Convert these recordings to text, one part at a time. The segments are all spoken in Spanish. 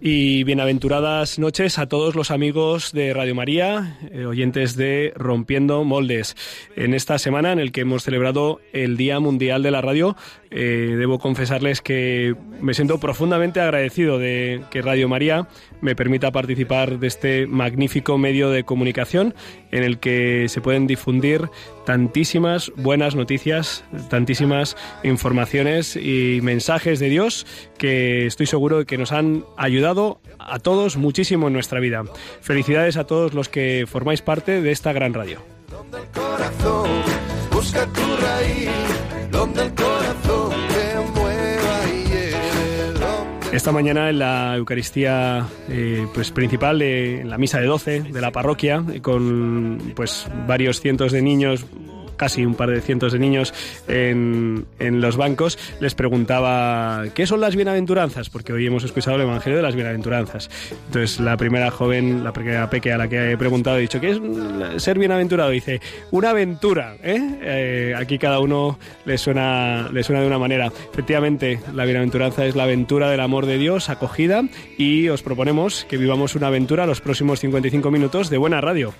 Y bienaventuradas noches a todos los amigos de Radio María, eh, oyentes de Rompiendo Moldes. En esta semana en el que hemos celebrado el Día Mundial de la Radio, eh, debo confesarles que me siento profundamente agradecido de que Radio María me permita participar de este magnífico medio de comunicación en el que se pueden difundir tantísimas buenas noticias, tantísimas informaciones y mensajes de Dios que estoy seguro de que nos han ayudado a todos muchísimo en nuestra vida. Felicidades a todos los que formáis parte de esta gran radio. Esta mañana en la Eucaristía eh, pues principal, en la misa de 12 de la parroquia, con pues varios cientos de niños casi un par de cientos de niños en, en los bancos, les preguntaba ¿qué son las bienaventuranzas? Porque hoy hemos escuchado el Evangelio de las bienaventuranzas. Entonces la primera joven, la primera peque a la que he preguntado, he dicho ¿qué es ser bienaventurado? Dice, una aventura. ¿eh? Eh, aquí cada uno le suena, le suena de una manera. Efectivamente, la bienaventuranza es la aventura del amor de Dios acogida y os proponemos que vivamos una aventura los próximos 55 minutos de buena radio.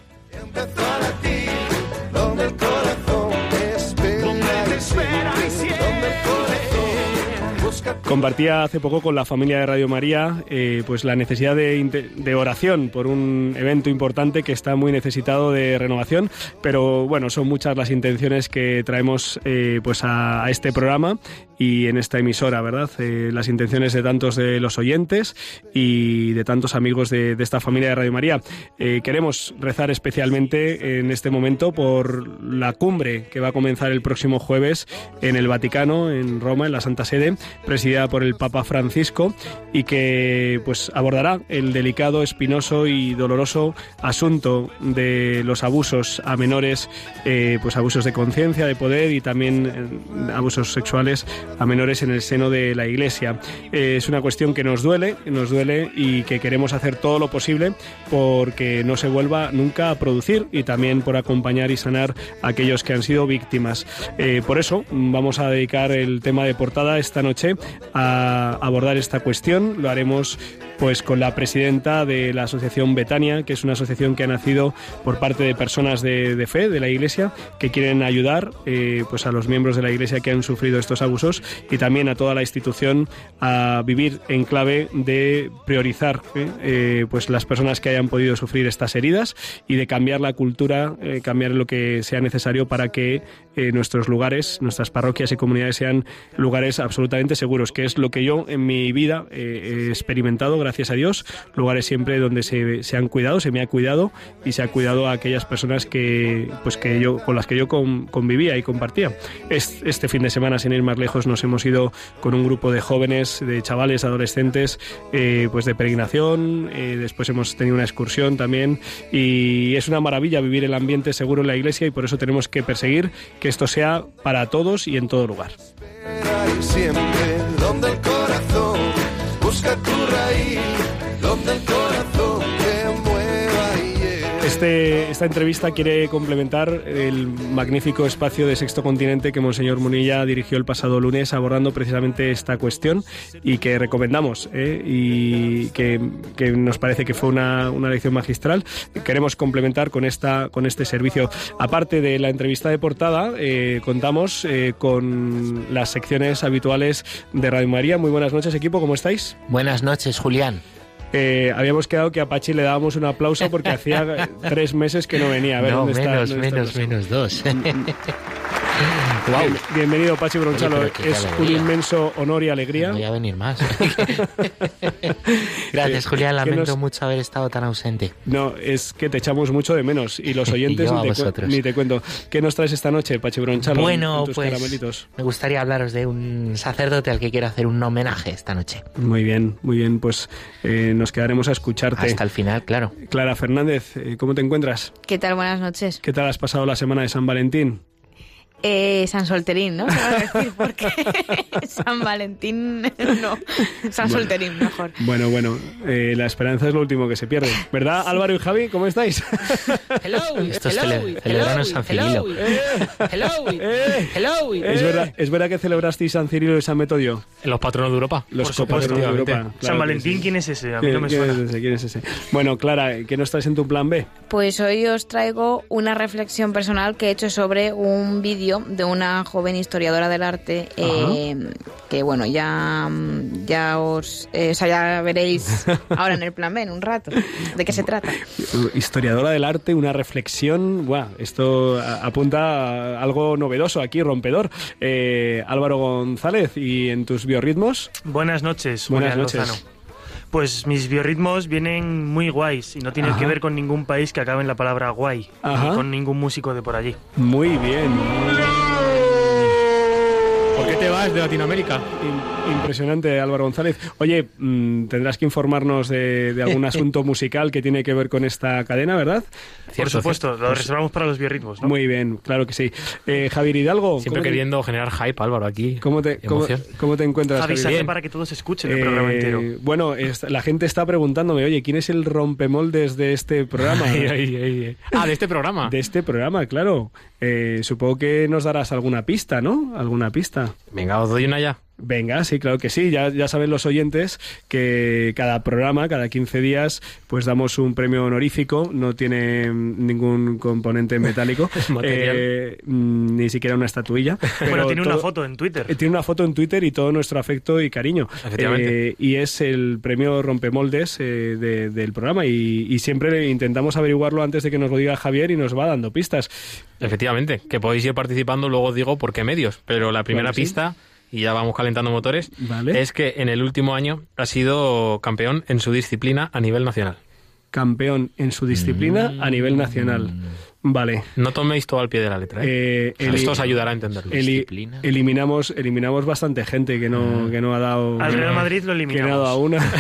Compartía hace poco con la familia de Radio María eh, pues la necesidad de, oración por un evento importante que está muy necesitado de renovación, pero bueno, son muchas las intenciones que traemos eh, pues a, este programa y en esta emisora, ¿verdad? Eh, las intenciones de tantos de los oyentes y de tantos amigos de, esta familia de Radio María. queremos rezar especialmente en este momento por la cumbre que va a comenzar el próximo jueves en el Vaticano, en Roma, en la Santa Sede, presidida por el Papa Francisco y que pues abordará el delicado, espinoso y doloroso asunto de los abusos a menores, eh, pues abusos de conciencia, de poder y también eh, abusos sexuales a menores en el seno de la Iglesia. Eh, es una cuestión que nos duele, nos duele y que queremos hacer todo lo posible porque no se vuelva nunca a producir y también por acompañar y sanar a aquellos que han sido víctimas. por eso vamos a dedicar el tema de portada esta noche a abordar esta cuestión. Lo haremos pues con la presidenta de la asociación Betania, que es una asociación que ha nacido por parte de personas de, fe de la Iglesia que quieren ayudar eh, pues a los miembros de la Iglesia que han sufrido estos abusos y también a toda la institución a vivir en clave de priorizar eh, eh, pues las personas que hayan podido sufrir estas heridas y de cambiar la cultura, cambiar lo que sea necesario para que nuestros lugares, nuestras parroquias y comunidades sean lugares absolutamente seguros, que es lo que yo en mi vida he experimentado gracias a Dios, lugares siempre donde se, se han cuidado, se me ha cuidado y se ha cuidado a aquellas personas que, pues que yo, con las que yo convivía y compartía. Este fin de semana, sin ir más lejos, nos hemos ido con un grupo de jóvenes, de chavales, adolescentes, eh, pues de peregrinación, eh, después hemos tenido una excursión también y es una maravilla vivir el ambiente seguro en la iglesia y por eso tenemos que perseguir que esto sea para todos y en todo lugar este, esta entrevista quiere complementar el magnífico espacio de Sexto Continente que Monseñor Munilla dirigió el pasado lunes abordando precisamente esta cuestión y que recomendamos ¿eh? y que, nos parece que fue una, lección magistral. Queremos complementar con, esta, con este servicio. Aparte de la entrevista de portada, eh, contamos eh, con las secciones habituales de Radio María. Muy buenas noches, equipo, ¿cómo estáis? Buenas noches, Julián. Eh, habíamos quedado que a Pachi le dábamos un aplauso porque hacía tres meses que no venía. A ver, no, ¿dónde menos, menos, menos dos. bienvenido, Pachi Bronchalo. es un inmenso honor y alegría. No voy a venir más. Gracias, Julián. Lamento mucho haber estado tan ausente. No, es que te echamos mucho de menos. Y los oyentes ni, te cuento. ¿Qué nos traes esta noche, Pachi Bronchalo? Bueno, pues me gustaría hablaros de un sacerdote al que quiero hacer un homenaje esta noche. Muy bien, muy bien. Pues eh, nos quedaremos a escucharte. Hasta el final, claro. Clara Fernández, eh, ¿cómo te encuentras? ¿Qué tal? Buenas noches. ¿Qué tal has pasado la semana de San Valentín? Eh, San Solterín, ¿no? decir porque San Valentín no. San Solterín, mejor. Bueno, bueno, eh, la esperanza es lo último que se pierde. ¿Verdad, Álvaro y Javi? ¿Cómo estáis? Hello, Esto es celebrando San Cirilo. Hello, hello, ¿Es verdad, ¿Es verdad que celebrasteis San Cirilo y San Metodio? Los patronos de Europa. Los patronos de Europa. San Valentín, ¿quién es ese? A mí no me suena. ¿Quién es ese? ¿Quién es ese? Bueno, Clara, ¿qué nos traes en tu plan B? Pues hoy os traigo una reflexión personal que he hecho sobre un vídeo de una joven historiadora del arte eh, que, bueno, ya, ya os eh, ya veréis ahora en el plan B en un rato. ¿De qué se trata? Historiadora del arte, una reflexión. Buah, esto apunta a algo novedoso aquí, rompedor. Eh, Álvaro González, ¿y en tus biorritmos? Buenas noches. Buenas noches. Pues mis biorritmos vienen muy guays y no tienen que ver con ningún país que acabe en la palabra guay, ni con ningún músico de por allí. Muy bien. ¿Por qué te vas de Latinoamérica? Impresionante, Álvaro González. Oye, mm, tendrás que informarnos de, algún asunto musical que tiene que ver con esta cadena, ¿verdad? Por supuesto, lo reservamos para los biorritmos, ¿no? Muy bien, claro que sí. Eh, Javier Hidalgo. Siempre queriendo generar hype, Álvaro, aquí. ¿Cómo te, cómo, te encuentras, Javi? Javier? para que todos escuchen el eh, programa entero. Bueno, la gente está preguntándome, oye, ¿quién es el rompemoldes de este programa? ah, de este programa. De este programa, claro. Eh, supongo que nos darás alguna pista, ¿no? ¿Alguna pista? Venga, os doy una ya. Venga, sí, claro que sí. Ya, ya saben los oyentes que cada programa, cada 15 días, pues damos un premio honorífico. No tiene ningún componente metálico, eh, mm, ni siquiera una estatuilla. Pero bueno, tiene una foto en Twitter. Eh, tiene una foto en Twitter y todo nuestro afecto y cariño. Eh, y es el premio Rompemoldes del programa. Y, y siempre intentamos averiguarlo antes de que nos lo diga Javier y nos va dando pistas. Efectivamente, que podéis ir participando, luego digo por qué medios. Pero la primera pista y ya vamos calentando motores, es que en el último año ha sido campeón en su disciplina a nivel nacional. Campeón en su disciplina a nivel nacional. Vale. No toméis todo al pie de la letra. ¿eh? eh Esto os ayudará a entenderlo. eliminamos, eliminamos bastante gente que no, ah. que no ha dado. Al Real Madrid lo eliminamos. Que no ha dado una.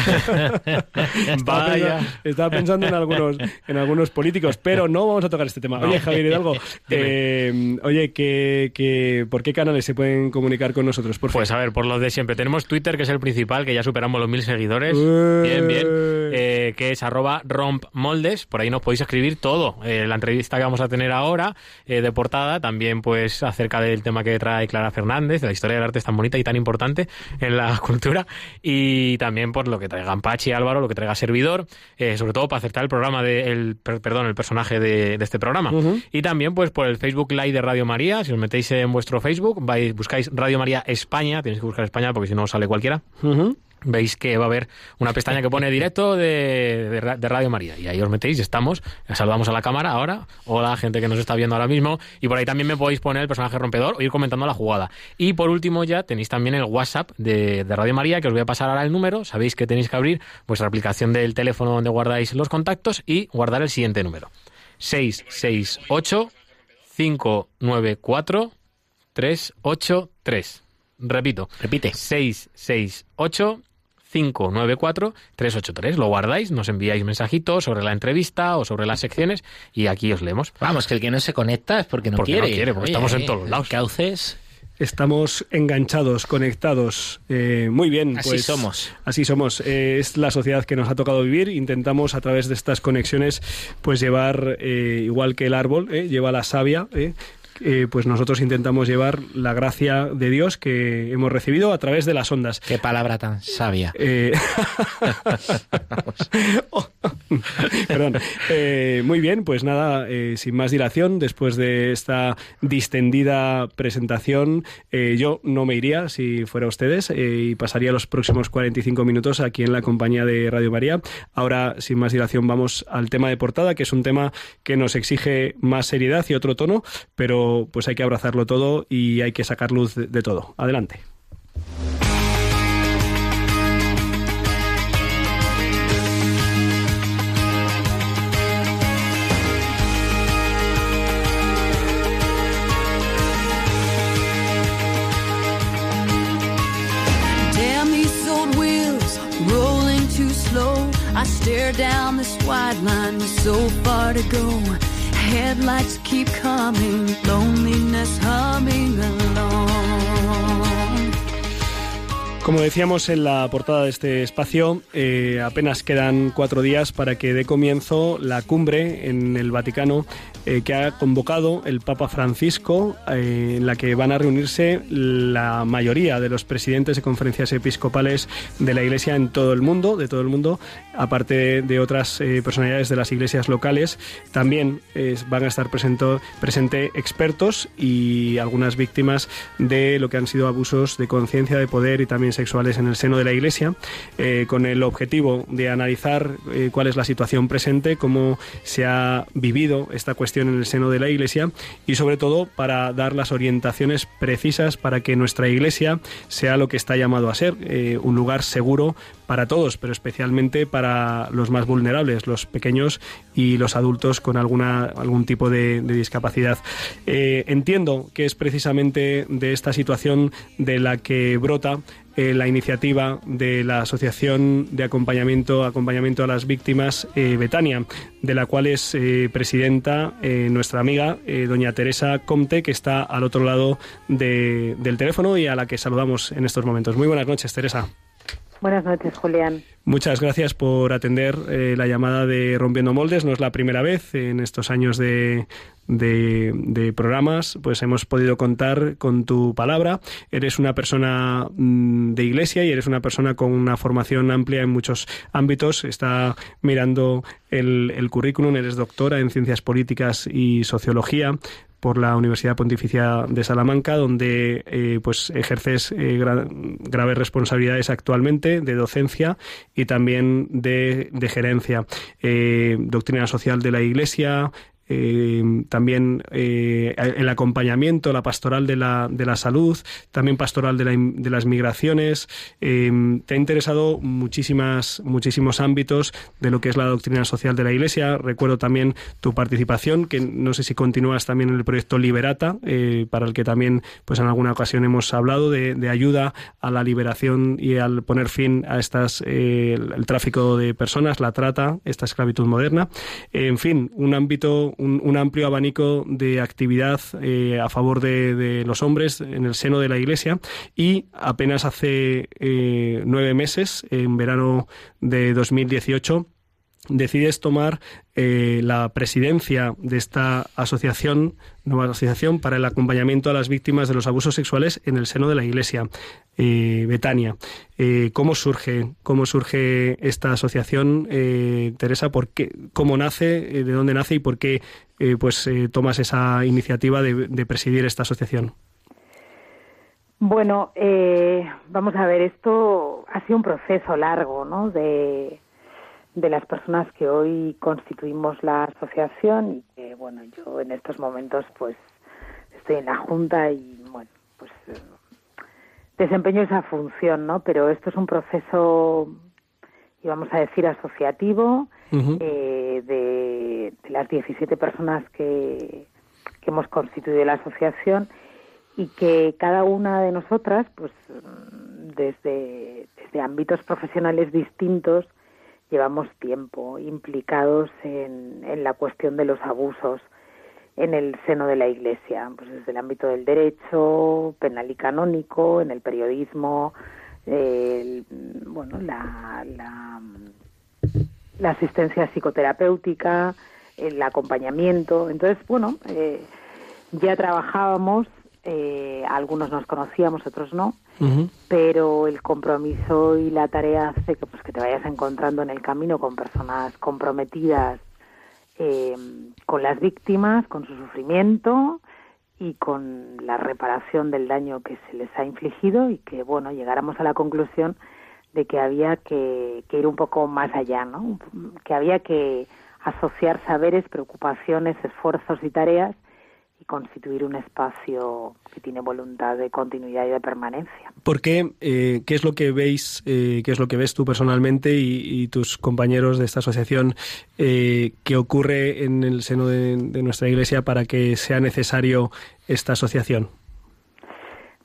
Vaya. Estaba pensando en algunos, en algunos políticos, pero no vamos a tocar este tema. Oye, Javier Hidalgo, eh, oye, ¿qué, por qué canales se pueden comunicar con nosotros? Por pues a ver, por los de siempre. Tenemos Twitter, que es el principal, que ya superamos los mil seguidores. bien, bien. Eh, que es arroba rompmoldes. Por ahí nos podéis escribir todo. la entrevista que vamos a tener ahora eh, de portada, también pues acerca del tema que trae Clara Fernández, de la historia del arte tan bonita y tan importante en la cultura, y también por lo que traiga Pachi Álvaro, lo que traiga Servidor, eh, sobre todo para acertar el programa de, el, perdón, el personaje de, este programa. Y también pues por el Facebook Live de Radio María, si os metéis en vuestro Facebook, vais, buscáis Radio María España, tenéis que buscar España porque si no sale cualquiera veis que va a haber una pestaña que pone directo de, Radio María y ahí os metéis estamos, saludamos a la cámara ahora, hola gente que nos está viendo ahora mismo y por ahí también me podéis poner el personaje rompedor o ir comentando la jugada. Y por último ya tenéis también el WhatsApp de, Radio María que os voy a pasar ahora el número, sabéis que tenéis que abrir vuestra aplicación del teléfono donde guardáis los contactos y guardar el siguiente número. 668 594 383. Repito. Repite. 668 594-383. Lo guardáis, nos enviáis mensajitos sobre la entrevista o sobre las secciones y aquí os leemos. Vamos, que el que no se conecta es porque no quiere. No quiere, porque estamos en todos lados. Cauces. Estamos enganchados, conectados. Eh, muy bien. Así pues, somos. Así somos. Eh, es la sociedad que nos ha tocado vivir. Intentamos a través de estas conexiones, pues llevar, eh, igual que el árbol, lleva la savia, eh, pues nosotros intentamos llevar la gracia de Dios que hemos recibido a través de las ondas. Qué palabra tan sabia. Eh, perdón. Eh, muy bien, pues nada, sin más dilación, después de esta distendida presentación, yo no me iría si fuera ustedes y pasaría los próximos 45 minutos aquí en la compañía de Radio María. Ahora, sin más dilación, vamos al tema de portada, que es un tema que nos exige más seriedad y otro tono, pero pues hay que abrazarlo todo y hay que sacar luz de todo. Adelante. I stare down this wide line with so far to go. Headlights keep coming, loneliness humming along. Como decíamos en la portada de este espacio, eh, apenas quedan cuatro días para que dé comienzo la cumbre en el Vaticano eh, que ha convocado el Papa Francisco, eh, en la que van a reunirse la mayoría de los presidentes de conferencias episcopales de la Iglesia en todo el mundo, de todo el mundo, aparte de otras personalidades de las iglesias locales. También van a estar presentes expertos y algunas víctimas de lo que han sido abusos de conciencia, de poder y también sexuales en el seno de la Iglesia, con el objetivo de analizar cuál es la situación presente, cómo se ha vivido esta cuestión en el seno de la Iglesia y sobre todo para dar las orientaciones precisas para que nuestra Iglesia sea lo que está llamado a ser, eh, un lugar seguro para todos, pero especialmente para los más vulnerables, los pequeños y los adultos con alguna, algún tipo de, discapacidad. Eh, entiendo que es precisamente de esta situación de la que brota eh, la iniciativa de la Asociación de Acompañamiento, Acompañamiento a las Víctimas eh, Betania, de la cual es presidenta nuestra amiga doña Teresa Comte, que está al otro lado del teléfono y a la que saludamos en estos momentos. Muy buenas noches, Teresa. Buenas noches, Julián. Muchas gracias por atender eh, la llamada de Rompiendo Moldes. No es la primera vez en estos años de, de, programas, pues hemos podido contar con tu palabra. Eres una persona mm, de iglesia y eres una persona con una formación amplia en muchos ámbitos. Está mirando el, el currículum, eres doctora en ciencias políticas y sociología por la Universidad Pontificia de Salamanca, donde eh, pues ejerces eh, graves responsabilidades actualmente de docencia y también de, gerencia. Eh, doctrina social de la Iglesia, eh, también eh, el acompañamiento, la pastoral de la, de la salud, también pastoral de, la, de las migraciones. Eh, te ha interesado muchísimas, muchísimos ámbitos de lo que es la doctrina social de la Iglesia. Recuerdo también tu participación, que no sé si continúas también en el proyecto Liberata, para el que también pues en alguna ocasión hemos hablado de, ayuda a la liberación y al poner fin a estas el, el tráfico de personas, la trata, esta esclavitud moderna. En fin, un ámbito un, amplio abanico de actividad eh, a favor de, los hombres en el seno de la Iglesia. Y apenas hace eh, nueve meses, en verano de 2018, decides tomar eh, la presidencia de esta asociación, nueva asociación para el acompañamiento a las víctimas de los abusos sexuales en el seno de la Iglesia, eh, Betania. Eh, ¿Cómo surge, cómo surge esta asociación, Teresa? ¿Por qué, ¿Cómo nace? ¿De dónde nace y por qué pues tomas esa iniciativa de, presidir esta asociación? Bueno, vamos a ver, esto ha sido un proceso largo, ¿no? De de las personas que hoy constituimos la asociación y que, bueno, yo en estos momentos pues estoy en la Junta y, bueno, pues eh, desempeño esa función, ¿no? Pero esto es un proceso, íbamos a decir, asociativo eh, de, de, las 17 personas que, que hemos constituido la asociación y que cada una de nosotras, pues desde, desde ámbitos profesionales distintos, llevamos tiempo implicados en, en la cuestión de los abusos en el seno de la Iglesia, pues desde el ámbito del derecho penal y canónico, en el periodismo, bueno, la, la, la, asistencia psicoterapéutica, el acompañamiento. Entonces, bueno, eh, ya trabajábamos, eh, algunos nos conocíamos, otros no, pero el compromiso y la tarea hace que, pues, que te vayas encontrando en el camino con personas comprometidas eh, con las víctimas, con su sufrimiento y con la reparación del daño que se les ha infligido y que, bueno, llegáramos a la conclusión de que había que, que ir un poco más allá, ¿no? Que había que asociar saberes, preocupaciones, esfuerzos y tareas y constituir un espacio que tiene voluntad de continuidad y de permanencia. ¿Por qué? Eh, ¿Qué es lo que veis, eh, qué es lo que ves tú personalmente y, tus compañeros de esta asociación eh, que ocurre en el seno de, nuestra Iglesia para que sea necesario esta asociación?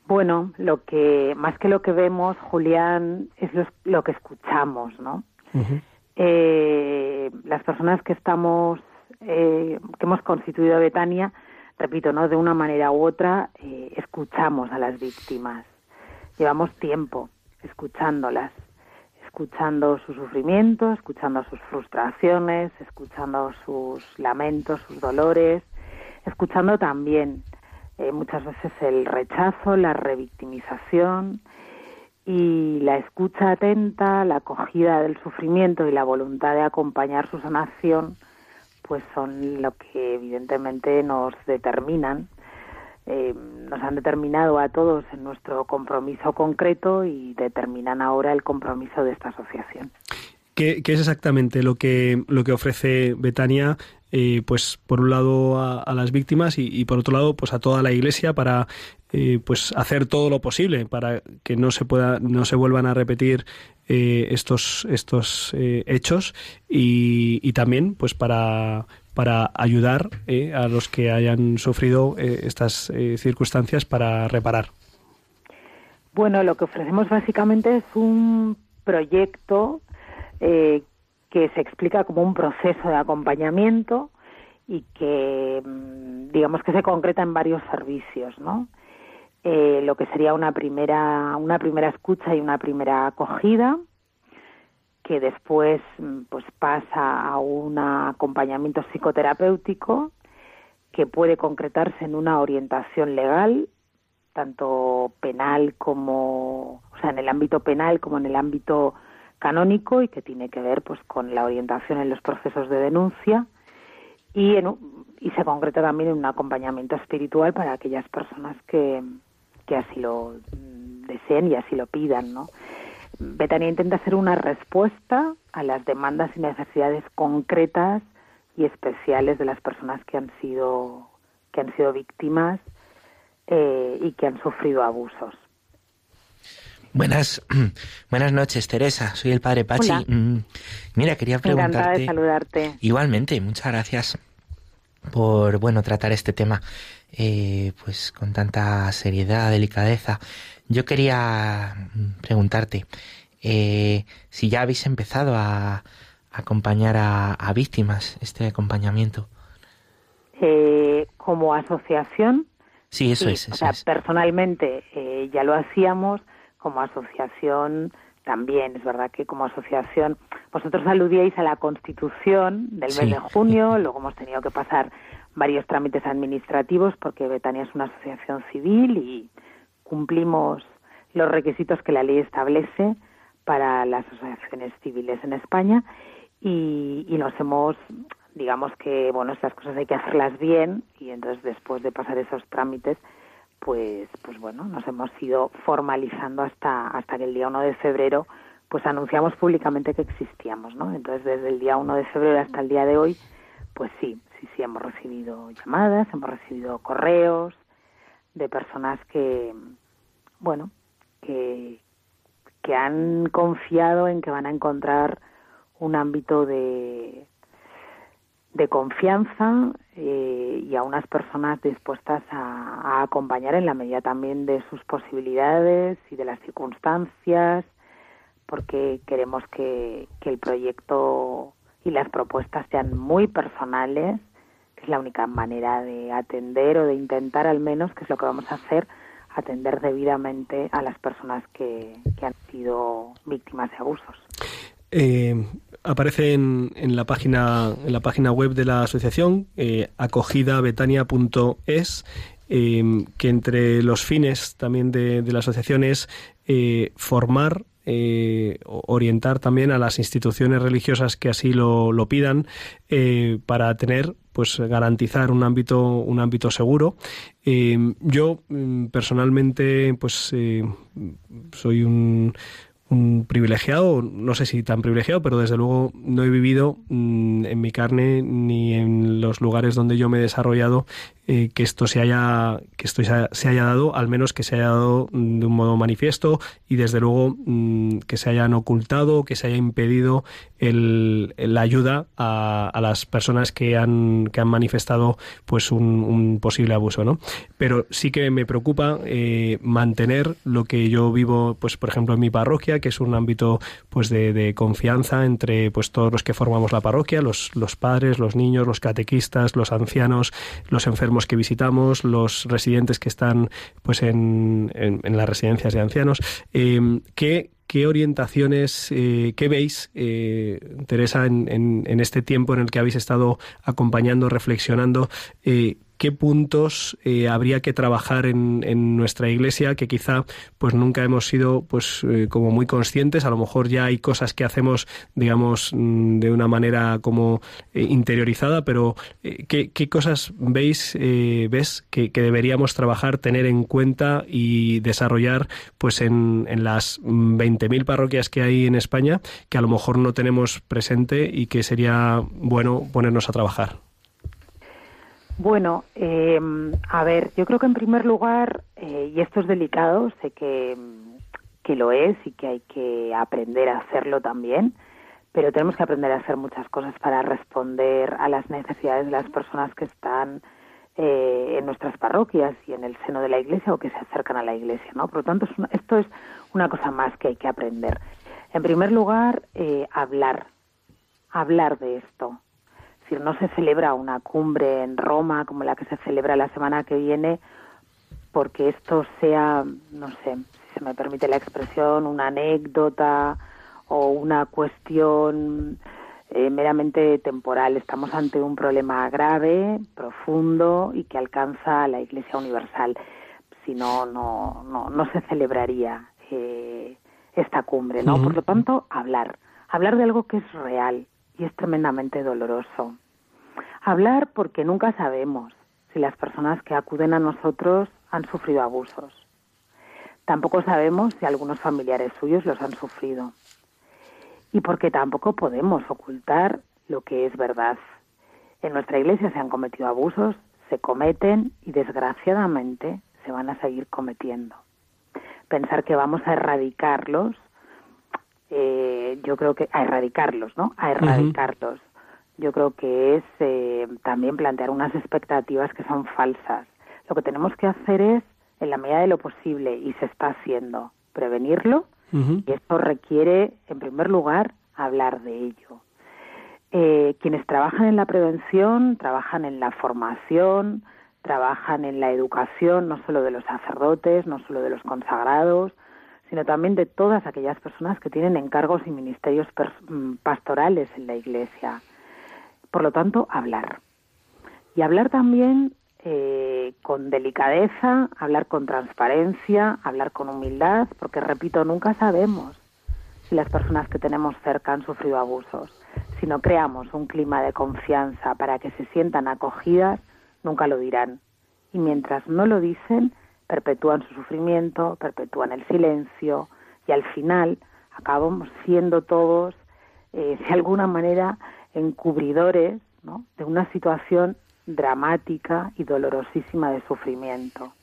Bueno, lo que más que lo que vemos, Julián, es lo, que escuchamos, ¿no? las personas que estamos, que hemos constituido Betania, repito, ¿no? De una manera u otra, escuchamos a las víctimas Llevamos tiempo escuchándolas, escuchando su sufrimiento, escuchando sus frustraciones, escuchando sus lamentos, sus dolores, escuchando también eh, muchas veces el rechazo, la revictimización y la escucha atenta, la acogida del sufrimiento y la voluntad de acompañar su sanación, pues son lo que evidentemente nos determinan eh, nos han determinado a todos en nuestro compromiso concreto y determinan ahora el compromiso de esta asociación. ¿Qué, es exactamente lo que, lo que ofrece Betania? Eh, pues por un lado a, las víctimas y, por otro lado pues a toda la Iglesia para eh, pues hacer todo lo posible para que no se pueda no se vuelvan a repetir estos estos hechos y, y, también pues para para ayudar eh, a los que hayan sufrido eh, estas eh, circunstancias para reparar? Bueno, lo que ofrecemos básicamente es un proyecto que se explica como un proceso de acompañamiento y que mm, digamos que se concreta en varios servicios, ¿no? lo que sería una primera una primera escucha y una primera acogida, que después mm, pues pasa a un acompañamiento psicoterapéutico que puede concretarse en una orientación legal tanto penal como o sea en el ámbito penal como en el ámbito canónico y que tiene que ver pues con la orientación en los procesos de denuncia y en, y se concreta también en un acompañamiento espiritual para aquellas personas que, que así lo mm, deseen y así lo pidan. Betania intenta ser una respuesta a las demandas y necesidades concretas y especiales de las personas que han sido que han sido víctimas eh, y que han sufrido abusos. Buenas, buenas noches, Teresa. Soy el padre Pachi. Mm, mira, quería preguntarte. Encantada de saludarte. Igualmente, muchas gracias por bueno tratar este tema eh, pues con tanta seriedad, delicadeza. Yo quería preguntarte eh, si ya habéis empezado a, acompañar a, víctimas, este acompañamiento. Eh, como asociación. Sí, eso es. o sea, personalmente eh, ya lo hacíamos, como asociación también. Es verdad que como asociación vosotros aludíais a la constitución del mes de junio, luego hemos tenido que pasar varios trámites administrativos porque Betania es una asociación civil y cumplimos los requisitos que la ley establece para las asociaciones civiles en España y, nos hemos digamos que bueno estas cosas hay que hacerlas bien y entonces después de pasar esos trámites pues pues bueno nos hemos ido formalizando hasta hasta que el día 1 de febrero pues anunciamos públicamente que existíamos no entonces desde el día 1 de febrero hasta el día de hoy pues sí sí sí hemos recibido llamadas hemos recibido correos de personas que bueno, que, que han confiado en que van a encontrar un ámbito de, de confianza eh, y a unas personas dispuestas a, acompañar en la medida también de sus posibilidades y de las circunstancias, porque queremos que, que el proyecto y las propuestas sean muy personales, que es la única manera de atender o de intentar al menos, que es lo que vamos a hacer, atender debidamente a las personas que, han sido víctimas de abusos. Eh, aparece en, en, la página en la página web de la asociación eh, acogidabetania.es eh, que entre los fines también de, la asociación es eh, formar eh, orientar también a las instituciones religiosas que así lo, pidan para tener pues garantizar un ámbito un ámbito seguro. Yo mm, personalmente pues soy un un privilegiado, no sé si tan privilegiado, pero desde luego no he vivido mm, en mi carne ni en los lugares donde yo me he desarrollado eh, que esto se haya que esto se haya dado, al menos que se haya dado mm, de un modo manifiesto y desde luego mm, que se hayan ocultado, que se haya impedido el, la ayuda a, a, las personas que han que han manifestado pues un, posible abuso, ¿no? Pero sí que me preocupa eh, mantener lo que yo vivo, pues por ejemplo en mi parroquia, que es un ámbito pues de, de confianza entre pues todos los que formamos la parroquia, los, los padres, los niños, los catequistas, los ancianos, los enfermos que visitamos, los residentes que están pues en, en, las residencias de ancianos. Eh, ¿qué, ¿Qué orientaciones, eh, qué veis, eh, Teresa, en, en, este tiempo en el que habéis estado acompañando, reflexionando? Qué puntos eh, habría que trabajar en, en, nuestra iglesia que quizá pues nunca hemos sido pues eh, como muy conscientes. A lo mejor ya hay cosas que hacemos digamos mm, de una manera como eh, interiorizada pero ¿qué, ¿qué, cosas veis ves que, deberíamos trabajar tener en cuenta y desarrollar pues en, en las 20.000 parroquias que hay en España que a lo mejor no tenemos presente y que sería bueno ponernos a trabajar bueno, eh, a ver, yo creo que en primer lugar, eh, y esto es delicado, sé que, que lo es y que hay que aprender a hacerlo también, pero tenemos que aprender a hacer muchas cosas para responder a las necesidades de las personas que están eh, en nuestras parroquias y en el seno de la iglesia o que se acercan a la iglesia, ¿no? Por lo tanto, es una, esto es una cosa más que hay que aprender. En primer lugar, eh, hablar, hablar de esto, es decir, no se celebra una cumbre en Roma como la que se celebra la semana que viene porque esto sea, no sé, si se me permite la expresión, una anécdota o una cuestión eh, meramente temporal. Estamos ante un problema grave, profundo y que alcanza a la Iglesia Universal. Si no, no, no, no se celebraría eh, esta cumbre, ¿no? Uh -huh. Por lo tanto, hablar. Hablar de algo que es real, y es tremendamente doloroso. Hablar porque nunca sabemos si las personas que acuden a nosotros han sufrido abusos. Tampoco sabemos si algunos familiares suyos los han sufrido. Y porque tampoco podemos ocultar lo que es verdad. En nuestra iglesia se han cometido abusos, se cometen y desgraciadamente se van a seguir cometiendo. Pensar que vamos a erradicarlos eh, yo creo que a erradicarlos, ¿no? A erradicarlos. Uh -huh. Yo creo que es eh, también plantear unas expectativas que son falsas. Lo que tenemos que hacer es, en la medida de lo posible, y se está haciendo, prevenirlo, uh -huh. y esto requiere, en primer lugar, hablar de ello. Eh, quienes trabajan en la prevención, trabajan en la formación, trabajan en la educación, no solo de los sacerdotes, no solo de los consagrados, sino también de todas aquellas personas que tienen encargos y ministerios mm, pastorales en la Iglesia. Por lo tanto, hablar. Y hablar también eh, con delicadeza, hablar con transparencia, hablar con humildad, porque, repito, nunca sabemos si las personas que tenemos cerca han sufrido abusos. Si no creamos un clima de confianza para que se sientan acogidas, nunca lo dirán. Y mientras no lo dicen, perpetúan su sufrimiento, perpetúan el silencio y al final acabamos siendo todos, eh, de alguna manera, encubridores ¿no? de una situación dramática y dolorosísima de sufrimiento.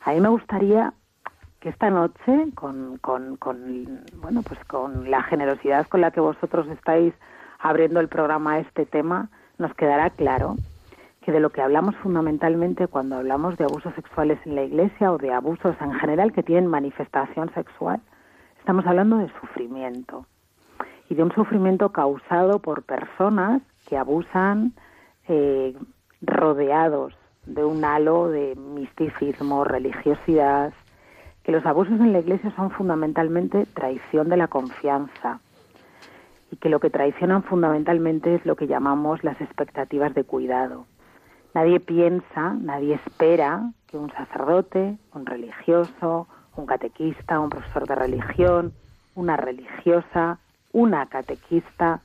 A mí me gustaría que esta noche, con, con, con, bueno, pues con la generosidad con la que vosotros estáis abriendo el programa a este tema, nos quedará claro que de lo que hablamos fundamentalmente cuando hablamos de abusos sexuales en la iglesia o de abusos en general que tienen manifestación sexual, estamos hablando de sufrimiento. Y de un sufrimiento causado por personas que abusan eh, rodeados de un halo de misticismo, religiosidad, que los abusos en la iglesia son fundamentalmente traición de la confianza y que lo que traicionan fundamentalmente es lo que llamamos las expectativas de cuidado Nadie piensa, nadie espera que un sacerdote, un religioso, un catequista, un profesor de religión, una religiosa, una catequista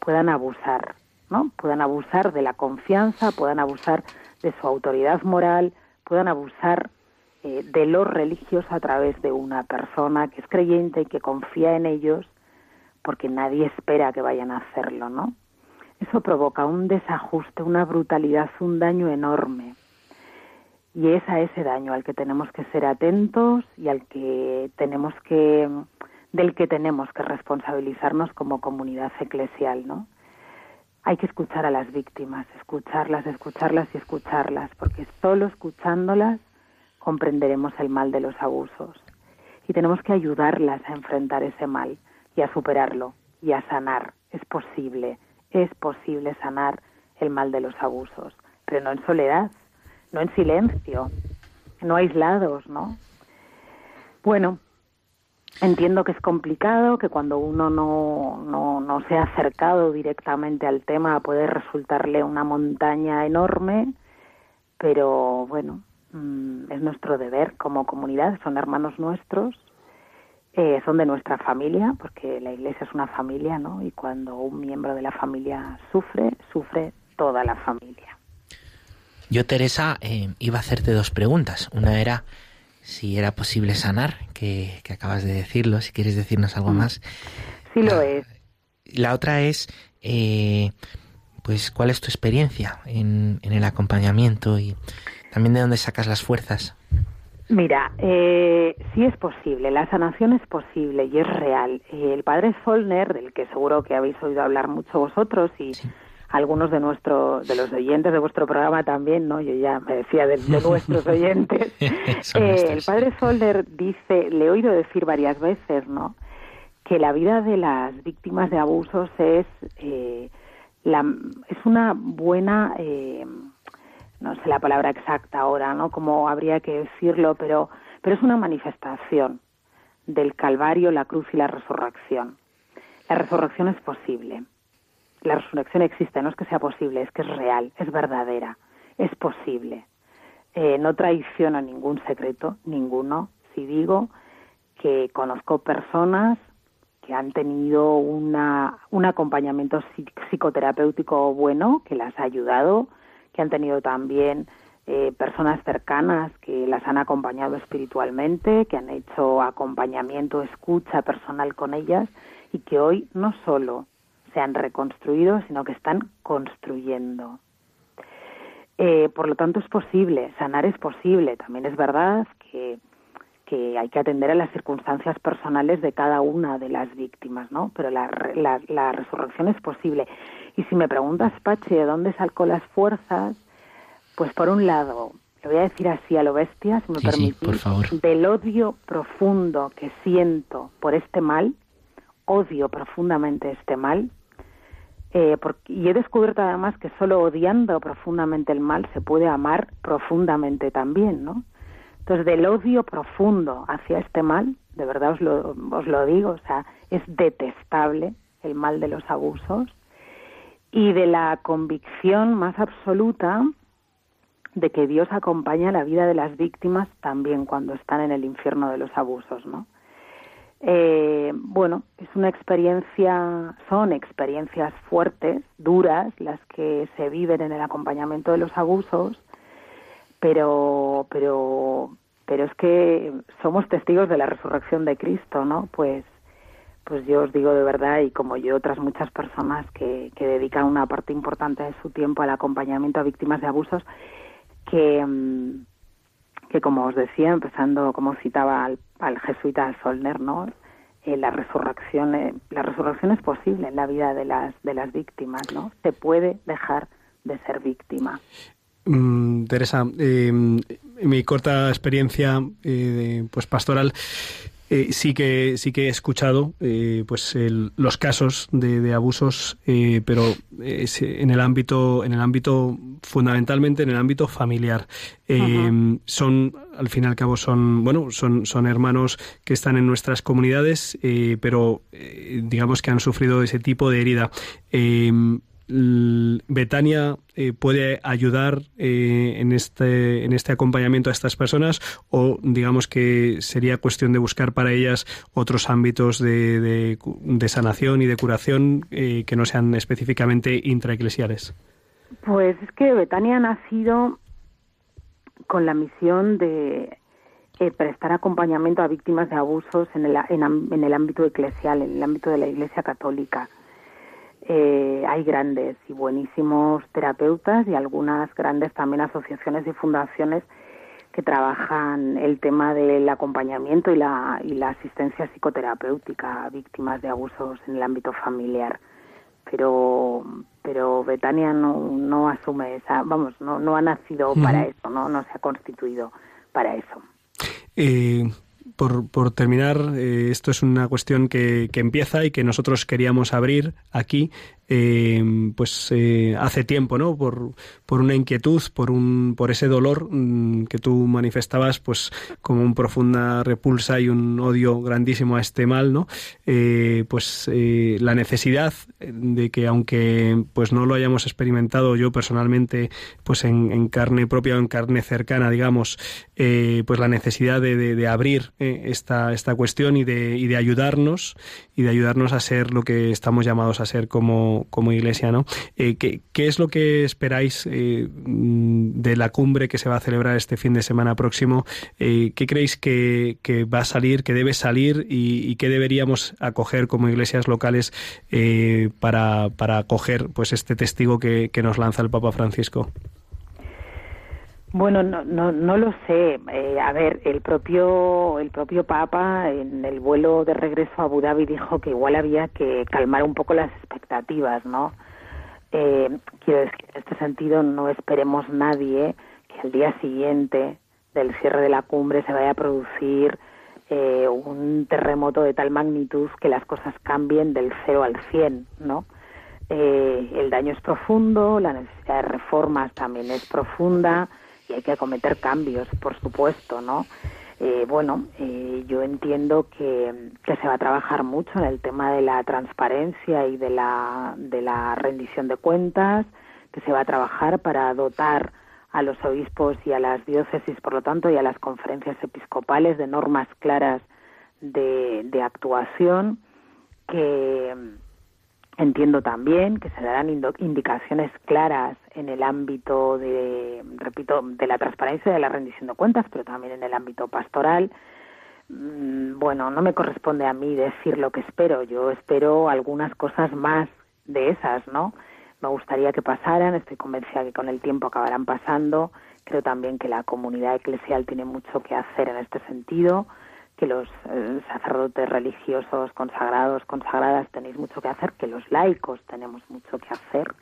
puedan abusar, ¿no? Puedan abusar de la confianza, puedan abusar de su autoridad moral, puedan abusar eh, de los religiosos a través de una persona que es creyente y que confía en ellos porque nadie espera que vayan a hacerlo, ¿no? Eso provoca un desajuste, una brutalidad, un daño enorme. Y es a ese daño al que tenemos que ser atentos y al que tenemos que del que tenemos que responsabilizarnos como comunidad eclesial, ¿no? Hay que escuchar a las víctimas, escucharlas, escucharlas y escucharlas, porque solo escuchándolas comprenderemos el mal de los abusos. Y tenemos que ayudarlas a enfrentar ese mal y a superarlo y a sanar. Es posible, es posible sanar el mal de los abusos, pero no en soledad, no en silencio, no aislados, ¿no? Bueno, entiendo que es complicado, que cuando uno no, no, no se ha acercado directamente al tema puede resultarle una montaña enorme, pero bueno, mm, es nuestro deber como comunidad, son hermanos nuestros eh, son de nuestra familia, porque la iglesia es una familia, ¿no? Y cuando un miembro de la familia sufre, sufre toda la familia. Yo, Teresa, eh, iba a hacerte dos preguntas. Una era si era posible sanar, que, acabas de decirlo, si quieres decirnos algo mm. más. Sí lo es. La otra es, eh, pues, ¿cuál es tu experiencia en, en el acompañamiento y también de dónde sacas las fuerzas? Mira, eh, sí es posible, la sanación es posible y es real. Eh, el padre Zollner, del que seguro que habéis oído hablar mucho vosotros y algunos de nuestros, de los oyentes de vuestro programa también, ¿no? Yo ya me decía de, nuestros oyentes. eh, el padre Zollner dice, le he oído decir varias veces, ¿no? Que la vida de las víctimas de abusos es, eh, la, es una buena eh, no sé la palabra exacta ahora, ¿no? Como habría que decirlo, pero, pero es una manifestación del Calvario, la cruz y la resurrección. La resurrección es posible. La resurrección existe, no es que sea posible, es que es real, es verdadera, es posible. Eh, no traiciono ningún secreto, ninguno, si digo que conozco personas que han tenido una, un acompañamiento psicoterapéutico bueno, que las ha ayudado, que han tenido también eh, personas cercanas que las han acompañado espiritualmente, que han hecho acompañamiento, escucha personal con ellas y que hoy no solo se han reconstruido, sino que están construyendo. Eh, por lo tanto, es posible, sanar es posible. También es verdad que, que, hay que atender a las circunstancias personales de cada una de las víctimas, ¿no? Pero la, la, la resurrección es posible. Y si me preguntas, Pache, ¿de dónde sacó las fuerzas? Pues por un lado, lo voy a decir así a lo bestia, si me permitís, del odio profundo que siento por este mal, odio profundamente este mal, eh, y he descubierto además que solo odiando profundamente el mal se puede amar profundamente también, ¿no? Entonces, del odio profundo hacia este mal, de verdad os lo, os lo digo, o sea, es detestable el mal de los abusos, y de la convicción más absoluta de que Dios acompaña la vida de las víctimas también cuando están en el infierno de los abusos, ¿no? Eh, bueno, es una experiencia, son experiencias fuertes, duras, las que se viven en el acompañamiento de los abusos, pero, pero, pero es que somos testigos de la resurrección de Cristo, ¿no? Pues pues yo os digo de verdad, y como yo otras muchas personas que, que dedican una parte importante de su tiempo al acompañamiento a víctimas de abusos, que, mm, que como os decía, empezando como citaba al, jesuita Solner, ¿no? Eh, la resurrección eh, la resurrección es posible en la vida de las de las víctimas no se puede dejar de ser víctima mm, Teresa eh, mi corta experiencia pues pastoral eh, sí que sí que he escuchado eh, pues los casos de, abusos eh, pero en el ámbito en el ámbito fundamentalmente en el ámbito familiar. Son al fin y al cabo son bueno son son hermanos que están en nuestras comunidades pero digamos que han sufrido ese tipo de herida Betania eh, puede ayudar eh, en, este, en este acompañamiento a estas personas o digamos que sería cuestión de buscar para ellas otros ámbitos de, sanación y de curación eh, que no sean específicamente intraeclesiales? Pues es que Betania ha nacido con la misión de, prestar acompañamiento a víctimas de abusos en el, en, el ámbito eclesial, en el ámbito de la Iglesia Católica. Eh, hay grandes y buenísimos terapeutas y algunas grandes también asociaciones y fundaciones que trabajan el tema del acompañamiento y la, y la asistencia psicoterapéutica a víctimas de abusos en el ámbito familiar. Pero, pero Betania no, no asume esa, vamos, no, no ha nacido para eso, no, no se ha constituido para eso. Eh, por, por, terminar, eh, esto es una cuestión que, que, empieza y que nosotros queríamos abrir aquí eh, pues eh, hace tiempo, ¿no? Por, por, una inquietud, por un, por ese dolor mm, que tú manifestabas, pues como una profunda repulsa y un odio grandísimo a este mal, ¿no? Eh, pues eh, la necesidad de que aunque pues no lo hayamos experimentado yo personalmente, pues en, carne propia o en carne cercana, digamos, pues la necesidad de, de, de abrir esta, esta cuestión y de, y de ayudarnos y de ayudarnos a ser lo que estamos llamados a ser como como, iglesia, ¿no? Eh, ¿qué, es lo que esperáis eh, de la cumbre que se va a celebrar este fin de semana próximo? Eh, ¿Qué creéis que, va a salir, que debe salir y, qué deberíamos acoger como iglesias locales para, para acoger pues este testigo que, nos lanza el Papa Francisco? Bueno, no, no, no lo sé. a ver, el propio el propio Papa en el vuelo de regreso a Abu Dhabi dijo que igual había que calmar un poco las expectativas, ¿no? Eh, quiero decir, en este sentido no esperemos nadie que al día siguiente del cierre de la cumbre se vaya a producir eh, un terremoto de tal magnitud que las cosas cambien del cero al cien, ¿no? Eh, el daño es profundo, la necesidad de reformas también es profunda y hay que acometer cambios, por supuesto, ¿no? Eh, bueno, eh, yo entiendo que, se va a trabajar mucho en el tema de la transparencia y de la, de la rendición de cuentas, que se va a trabajar para dotar a los obispos y a las diócesis, por lo tanto, y a las conferencias episcopales de normas claras de, de actuación, que entiendo también que se darán indicaciones claras en el ámbito de, repito, de la transparencia y de la rendición de cuentas, pero también en el ámbito pastoral. Mm, bueno, no me corresponde a mí decir lo que espero, yo espero algunas cosas más de esas, ¿no? Me gustaría que pasaran, estoy convencida que con el tiempo acabarán pasando. Creo también que la comunidad eclesial tiene mucho que hacer en este sentido, que los eh, sacerdotes religiosos consagrados, consagradas tenéis mucho que hacer, que los laicos tenemos mucho que hacer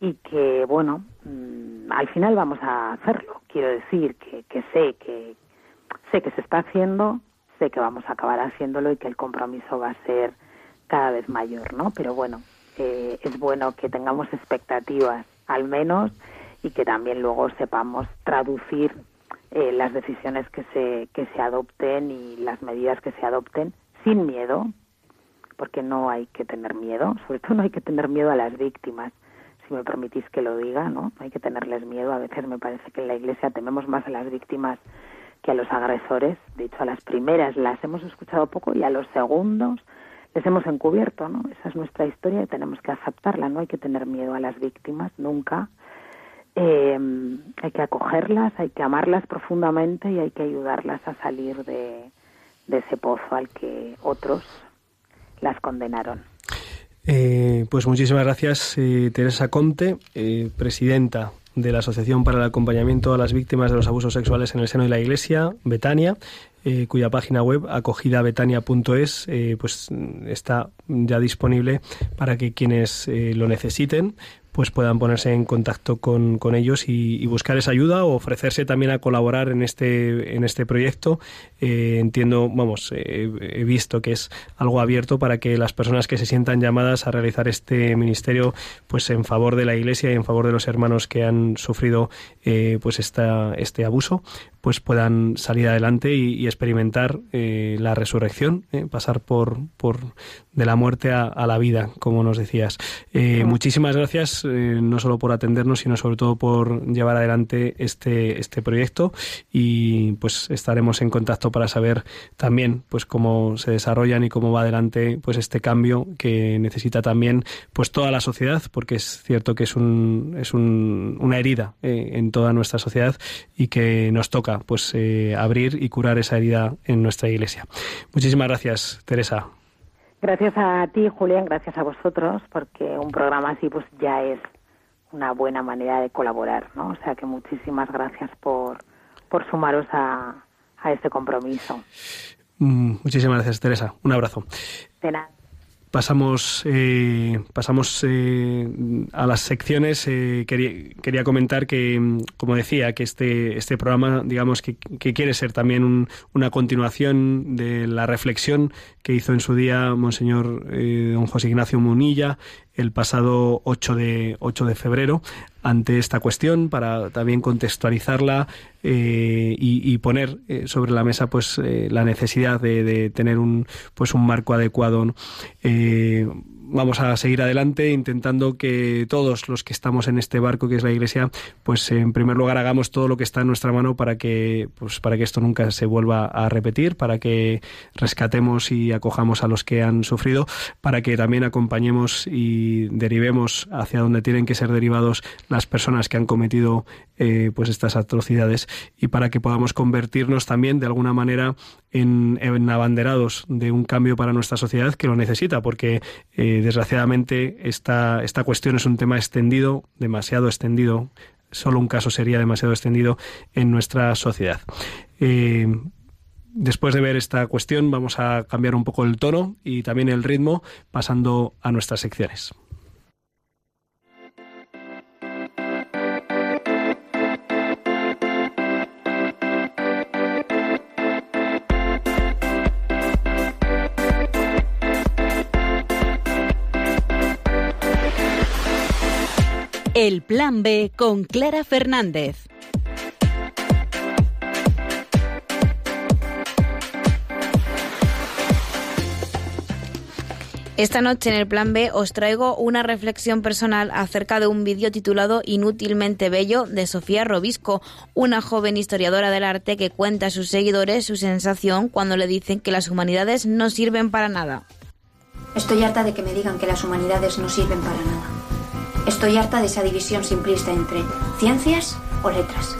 y que, bueno, mm, al final vamos a hacerlo. Quiero decir que, que sé que sé que se está haciendo, sé que vamos a acabar haciéndolo y que el compromiso va a ser cada vez mayor, ¿no? Pero bueno, eh, es bueno que tengamos expectativas al menos y que también luego sepamos traducir eh, las decisiones que se, que se adopten y las medidas que se adopten sin miedo, porque no hay que tener miedo, sobre todo no hay que tener miedo a las víctimas, si me permitís que lo diga, ¿no? Hay que tenerles miedo. A veces me parece que en la Iglesia tememos más a las víctimas que a los agresores. De hecho, a las primeras las hemos escuchado poco y a los segundos les hemos encubierto, ¿no? Esa es nuestra historia y tenemos que aceptarla. No hay que tener miedo a las víctimas nunca. Eh, hay que acogerlas, hay que amarlas profundamente y hay que ayudarlas a salir de, ese pozo al que otros las condenaron. Eh, pues muchísimas gracias, eh, Teresa Conte, eh, presidenta de la Asociación para el Acompañamiento a las Víctimas de los Abusos Sexuales en el Seno de la Iglesia, Betania, cuya página web, acogidabetania.es, pues está ya disponible para que quienes lo necesiten pues puedan ponerse en contacto con, con ellos y, buscar esa ayuda o ofrecerse también a colaborar en este, en este proyecto. Eh, entiendo, vamos, eh, he visto que es algo abierto para que las personas que se sientan llamadas a realizar este ministerio pues en favor de la Iglesia y en favor de los hermanos que han sufrido eh, pues esta, este abuso pues puedan salir adelante y, experimentar eh, la resurrección, eh, pasar por, por de la muerte a, la vida, como nos decías. muchísimas gracias, no solo por atendernos, sino sobre todo por llevar adelante este, este proyecto y pues estaremos en contacto para saber también pues cómo se desarrollan y cómo va adelante pues este cambio que necesita también pues toda la sociedad, porque es cierto que es un, es un, una herida en toda nuestra sociedad y que nos toca pues eh, abrir y curar esa herida en nuestra iglesia. Muchísimas gracias, Teresa. Gracias a ti, Julián, gracias a vosotros, porque un programa así pues ya es una buena manera de colaborar, ¿no? O sea que muchísimas gracias por, por sumaros a, a este compromiso. Mm, muchísimas gracias, Teresa. Un abrazo. De nada. Pasamos, eh, pasamos eh, a las secciones. Eh, quería, comentar que, como decía, que este, este programa, digamos, que, quiere ser también una continuación de la reflexión que hizo en su día Monseñor don José Ignacio Munilla el pasado 8 de, 8 de febrero ante esta cuestión para también contextualizarla eh, y, poner eh, sobre la mesa pues eh, la necesidad de, tener un pues un marco adecuado vamos a seguir adelante intentando que todos los que estamos en este barco que es la Iglesia, pues en primer lugar hagamos todo lo que está en nuestra mano para que, pues para que esto nunca se vuelva a repetir, para que rescatemos y acojamos a los que han sufrido, para que también acompañemos y derivemos hacia donde tienen que ser derivados las personas que han cometido eh, pues estas atrocidades y para que podamos convertirnos también de alguna manera en, abanderados de un cambio para nuestra sociedad que lo necesita, porque eh, desgraciadamente esta, esta cuestión es un tema extendido, demasiado extendido, solo un caso sería demasiado extendido en nuestra sociedad. Eh, después de ver esta cuestión vamos a cambiar un poco el tono y también el ritmo pasando a nuestras secciones. El Plan B con Clara Fernández. Esta noche en el Plan B os traigo una reflexión personal acerca de un vídeo titulado Inútilmente Bello de Sofía Robisco, una joven historiadora del arte que cuenta a sus seguidores su sensación cuando le dicen que las humanidades no sirven para nada. Estoy harta de que me digan que las humanidades no sirven para nada. Estoy harta de esa división simplista entre ciencias o letras.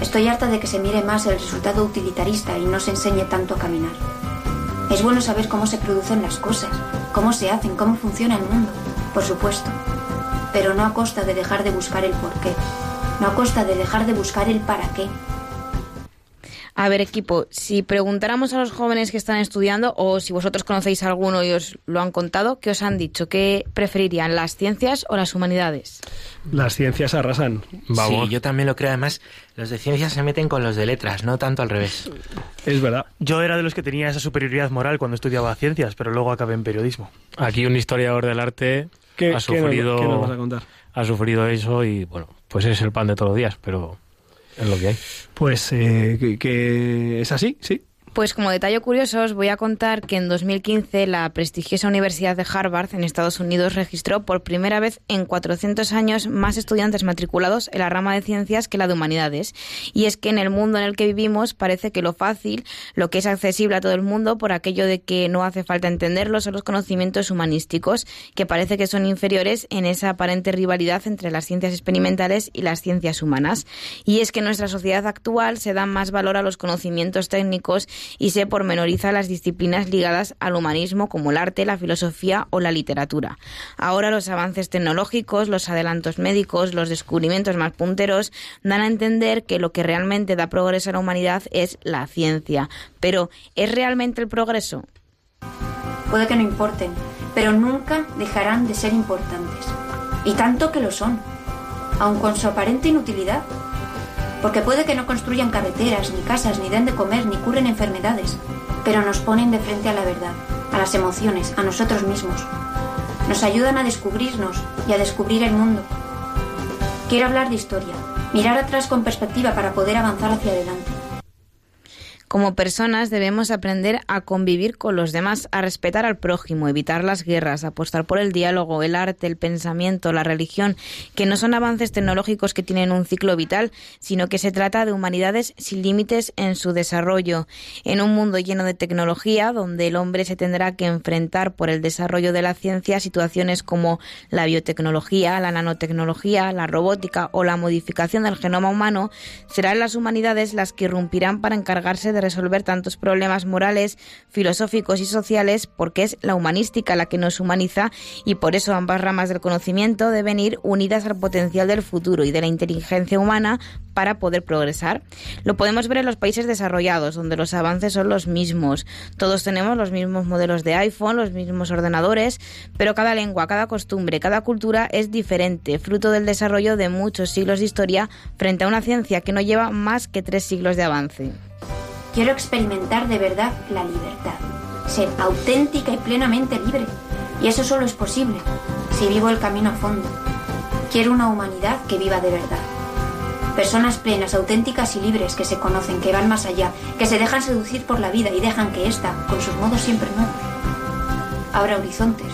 Estoy harta de que se mire más el resultado utilitarista y no se enseñe tanto a caminar. Es bueno saber cómo se producen las cosas, cómo se hacen, cómo funciona el mundo, por supuesto, pero no a costa de dejar de buscar el por qué, no a costa de dejar de buscar el para qué. A ver, equipo, si preguntáramos a los jóvenes que están estudiando o si vosotros conocéis a alguno y os lo han contado, ¿qué os han dicho? ¿Qué preferirían, las ciencias o las humanidades? Las ciencias arrasan. Vamos. Sí, yo también lo creo. Además, los de ciencias se meten con los de letras, no tanto al revés. Es verdad. Yo era de los que tenía esa superioridad moral cuando estudiaba ciencias, pero luego acabé en periodismo. Aquí un historiador del arte ha sufrido, ¿qué nos vas a contar? ha sufrido eso y bueno, pues es el pan de todos los días, pero Pues eh, que es así, sí. Pues como detalle curioso os voy a contar que en 2015 la prestigiosa Universidad de Harvard en Estados Unidos registró por primera vez en 400 años más estudiantes matriculados en la rama de ciencias que la de humanidades. Y es que en el mundo en el que vivimos parece que lo fácil, lo que es accesible a todo el mundo por aquello de que no hace falta entenderlo son los conocimientos humanísticos, que parece que son inferiores en esa aparente rivalidad entre las ciencias experimentales y las ciencias humanas. Y es que en nuestra sociedad actual se da más valor a los conocimientos técnicos y se pormenoriza las disciplinas ligadas al humanismo como el arte, la filosofía o la literatura. Ahora los avances tecnológicos, los adelantos médicos, los descubrimientos más punteros dan a entender que lo que realmente da progreso a la humanidad es la ciencia. Pero ¿es realmente el progreso? Puede que no importen, pero nunca dejarán de ser importantes. Y tanto que lo son, aun con su aparente inutilidad porque puede que no construyan carreteras, ni casas, ni den de comer, ni curen enfermedades, pero nos ponen de frente a la verdad, a las emociones, a nosotros mismos. Nos ayudan a descubrirnos y a descubrir el mundo. Quiero hablar de historia, mirar atrás con perspectiva para poder avanzar hacia adelante. Como personas debemos aprender a convivir con los demás, a respetar al prójimo, evitar las guerras, apostar por el diálogo, el arte, el pensamiento, la religión, que no son avances tecnológicos que tienen un ciclo vital, sino que se trata de humanidades sin límites en su desarrollo. En un mundo lleno de tecnología, donde el hombre se tendrá que enfrentar por el desarrollo de la ciencia situaciones como la biotecnología, la nanotecnología, la robótica o la modificación del genoma humano, serán las humanidades las que irrumpirán para encargarse de resolver tantos problemas morales, filosóficos y sociales, porque es la humanística la que nos humaniza y por eso ambas ramas del conocimiento deben ir unidas al potencial del futuro y de la inteligencia humana para poder progresar. Lo podemos ver en los países desarrollados, donde los avances son los mismos. Todos tenemos los mismos modelos de iPhone, los mismos ordenadores, pero cada lengua, cada costumbre, cada cultura es diferente, fruto del desarrollo de muchos siglos de historia frente a una ciencia que no lleva más que tres siglos de avance. Quiero experimentar de verdad la libertad, ser auténtica y plenamente libre. Y eso solo es posible si vivo el camino a fondo. Quiero una humanidad que viva de verdad. Personas plenas, auténticas y libres que se conocen, que van más allá, que se dejan seducir por la vida y dejan que ésta, con sus modos siempre nuevos, abra horizontes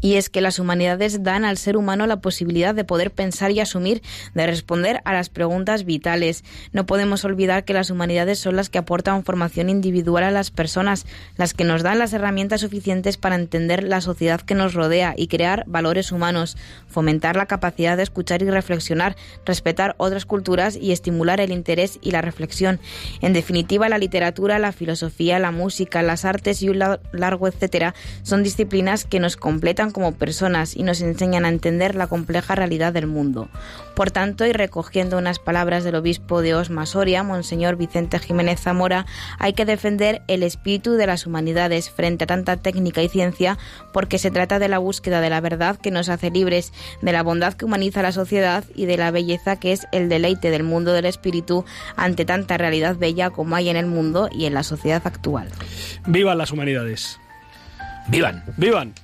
y es que las humanidades dan al ser humano la posibilidad de poder pensar y asumir, de responder a las preguntas vitales. No podemos olvidar que las humanidades son las que aportan formación individual a las personas, las que nos dan las herramientas suficientes para entender la sociedad que nos rodea y crear valores humanos, fomentar la capacidad de escuchar y reflexionar, respetar otras culturas y estimular el interés y la reflexión. En definitiva, la literatura, la filosofía, la música, las artes y un largo etcétera son disciplinas que nos completan como personas y nos enseñan a entender la compleja realidad del mundo. Por tanto, y recogiendo unas palabras del obispo de Osma Soria, Monseñor Vicente Jiménez Zamora, hay que defender el espíritu de las humanidades frente a tanta técnica y ciencia, porque se trata de la búsqueda de la verdad que nos hace libres, de la bondad que humaniza la sociedad y de la belleza que es el deleite del mundo del espíritu ante tanta realidad bella como hay en el mundo y en la sociedad actual. ¡Vivan las humanidades! ¡Vivan! ¡Vivan!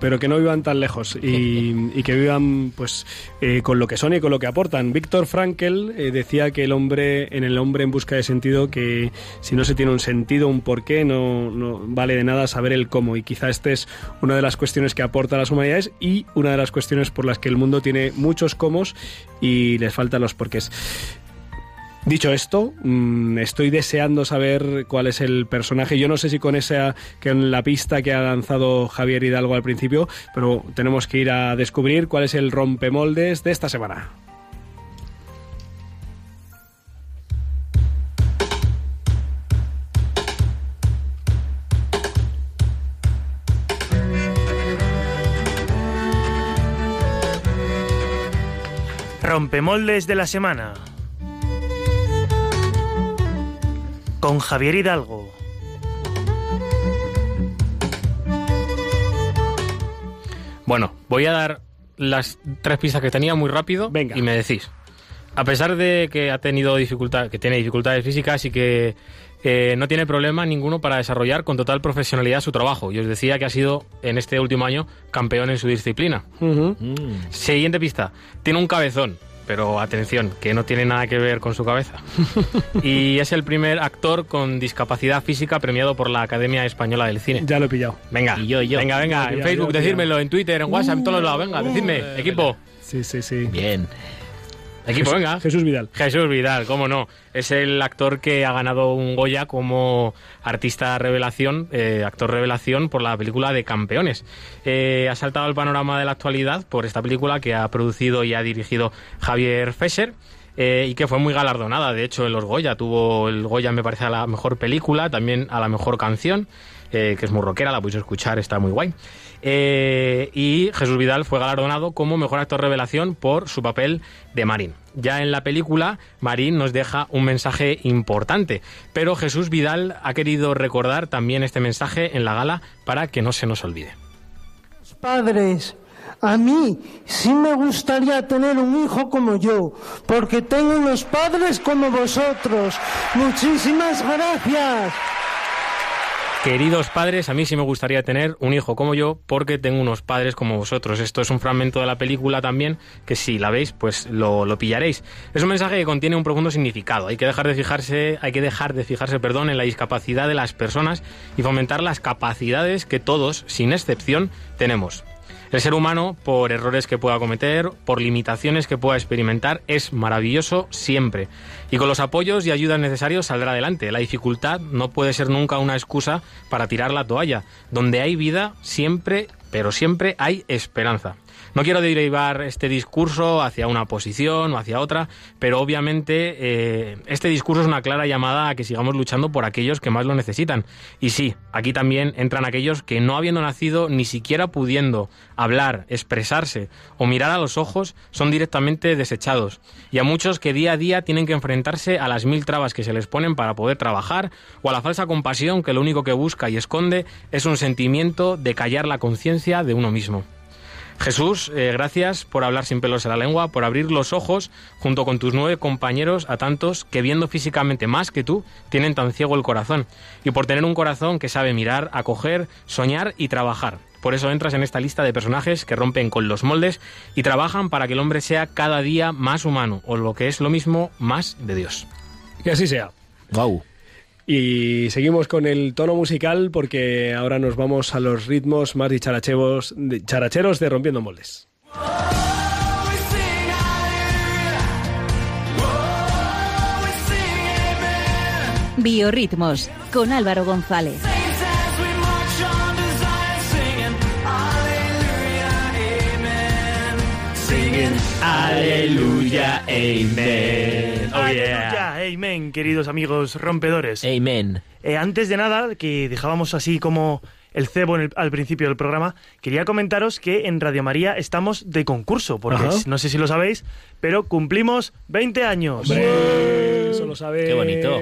Pero que no vivan tan lejos y, que vivan pues eh, con lo que son y con lo que aportan. Víctor Frankel eh, decía que el hombre, en el hombre en busca de sentido, que si no se tiene un sentido, un porqué, no, no vale de nada saber el cómo. Y quizá esta es una de las cuestiones que aporta las humanidades y una de las cuestiones por las que el mundo tiene muchos cómo y les faltan los porqués. Dicho esto, mm, estoy deseando saber cuál es el personaje. Yo no sé si con esa, con la pista que ha lanzado Javier Hidalgo al principio, pero tenemos que ir a descubrir cuál es el rompemoldes de esta semana. Rompemoldes de la semana. Con Javier Hidalgo. Bueno, voy a dar las tres pistas que tenía muy rápido Venga. y me decís. A pesar de que ha tenido dificultad, que tiene dificultades físicas y que eh, no tiene problema ninguno para desarrollar con total profesionalidad su trabajo. Y os decía que ha sido en este último año campeón en su disciplina. Siguiente pista. Tiene un cabezón pero atención, que no tiene nada que ver con su cabeza. y es el primer actor con discapacidad física premiado por la Academia Española del Cine. Ya lo he pillado. Venga, Y yo, y yo. venga, venga, en Facebook, decírmelo, en Twitter, en WhatsApp, en todos lados, venga, decidme, equipo, Sí, sí, sí. Bien. Equipo, venga. Jesús Vidal. Jesús Vidal, cómo no. Es el actor que ha ganado un Goya como artista revelación, eh, actor revelación por la película de Campeones. Eh, ha saltado al panorama de la actualidad por esta película que ha producido y ha dirigido Javier Fesser. eh, y que fue muy galardonada, de hecho, en los Goya. Tuvo el Goya, me parece, a la mejor película, también a la mejor canción, que es muy rockera, la podéis escuchar, está muy guay. Eh, y Jesús Vidal fue galardonado como mejor actor revelación por su papel de Marín. Ya en la película, Marín nos deja un mensaje importante, pero Jesús Vidal ha querido recordar también este mensaje en la gala para que no se nos olvide. Padres, a mí sí me gustaría tener un hijo como yo, porque tengo unos padres como vosotros. Muchísimas gracias. Queridos padres, a mí sí me gustaría tener un hijo como yo porque tengo unos padres como vosotros. Esto es un fragmento de la película también que si la veis pues lo, lo pillaréis. Es un mensaje que contiene un profundo significado. Hay que dejar de fijarse, hay que dejar de fijarse, perdón, en la discapacidad de las personas y fomentar las capacidades que todos, sin excepción, tenemos. El ser humano, por errores que pueda cometer, por limitaciones que pueda experimentar, es maravilloso siempre. Y con los apoyos y ayudas necesarios saldrá adelante. La dificultad no puede ser nunca una excusa para tirar la toalla. Donde hay vida, siempre, pero siempre hay esperanza. No quiero derivar este discurso hacia una posición o hacia otra, pero obviamente eh, este discurso es una clara llamada a que sigamos luchando por aquellos que más lo necesitan. Y sí, aquí también entran aquellos que no habiendo nacido, ni siquiera pudiendo hablar, expresarse o mirar a los ojos, son directamente desechados. Y a muchos que día a día tienen que enfrentarse a las mil trabas que se les ponen para poder trabajar o a la falsa compasión que lo único que busca y esconde es un sentimiento de callar la conciencia de uno mismo. Jesús, eh, gracias por hablar sin pelos en la lengua, por abrir los ojos junto con tus nueve compañeros a tantos que viendo físicamente más que tú tienen tan ciego el corazón y por tener un corazón que sabe mirar, acoger, soñar y trabajar. Por eso entras en esta lista de personajes que rompen con los moldes y trabajan para que el hombre sea cada día más humano o lo que es lo mismo, más de Dios. Que así sea. Wow. Y seguimos con el tono musical porque ahora nos vamos a los ritmos más dicharachevos- de- characheros de Rompiendo Moldes. Biorritmos con Álvaro González. Aleluya, amen. Oh, Aleluya, amén, queridos amigos rompedores. Amen. Eh, antes de nada, que dejábamos así como el cebo en el- al principio del programa, quería comentaros que en Radio María estamos de concurso, porque Ajá. no sé si lo sabéis, pero cumplimos 20 años. Eso lo sabe Qué bonito.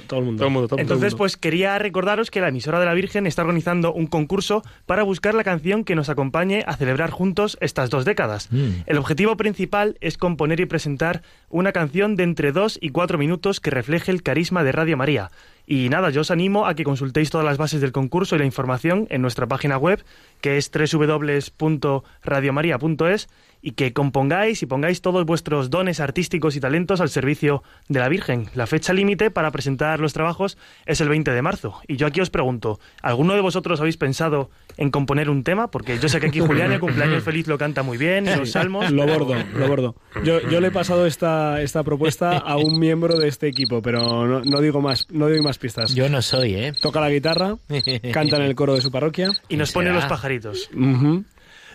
To- todo el mundo. Todo el mundo, todo el Entonces, mundo. pues quería recordaros que la emisora de la Virgen está organizando un concurso para buscar la canción que nos acompañe a celebrar juntos estas dos décadas. Mm. El objetivo principal es componer y presentar una canción de entre dos y cuatro minutos que refleje el carisma de Radio María. Y nada, yo os animo a que consultéis todas las bases del concurso y la información en nuestra página web, que es www.radiomaria.es, y que compongáis y pongáis todos vuestros dones artísticos y talentos al servicio de la Virgen. La fecha límite para presentar los trabajos es el 20 de marzo. Y yo aquí os pregunto, ¿alguno de vosotros habéis pensado en componer un tema? Porque yo sé que aquí Julián, el cumpleaños feliz, lo canta muy bien, los salmos. Lo bordo, lo bordo. Yo, yo le he pasado esta, esta propuesta a un miembro de este equipo, pero no, no digo más, no doy más pistas. Yo no soy, ¿eh? Toca la guitarra, canta en el coro de su parroquia. Y nos ¿Quién pone los pajaritos.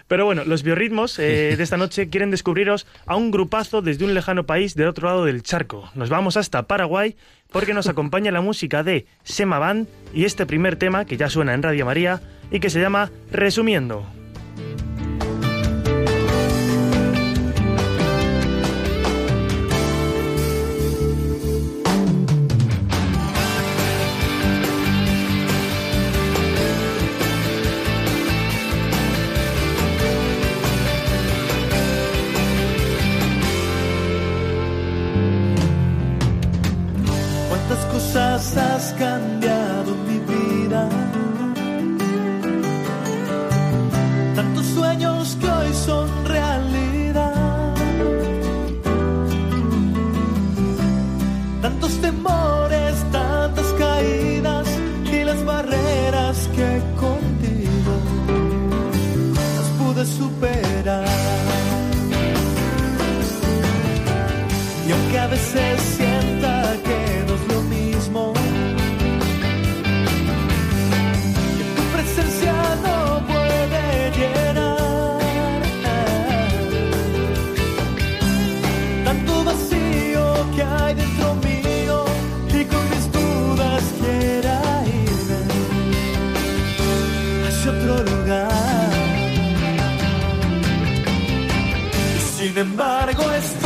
Pero bueno, los biorritmos eh, de esta noche quieren descubriros a un grupazo desde un lejano país del otro lado del charco. Nos vamos hasta Paraguay porque nos acompaña la música de Sema Band y este primer tema que ya suena en Radio María y que se llama Resumiendo. Embargo estoy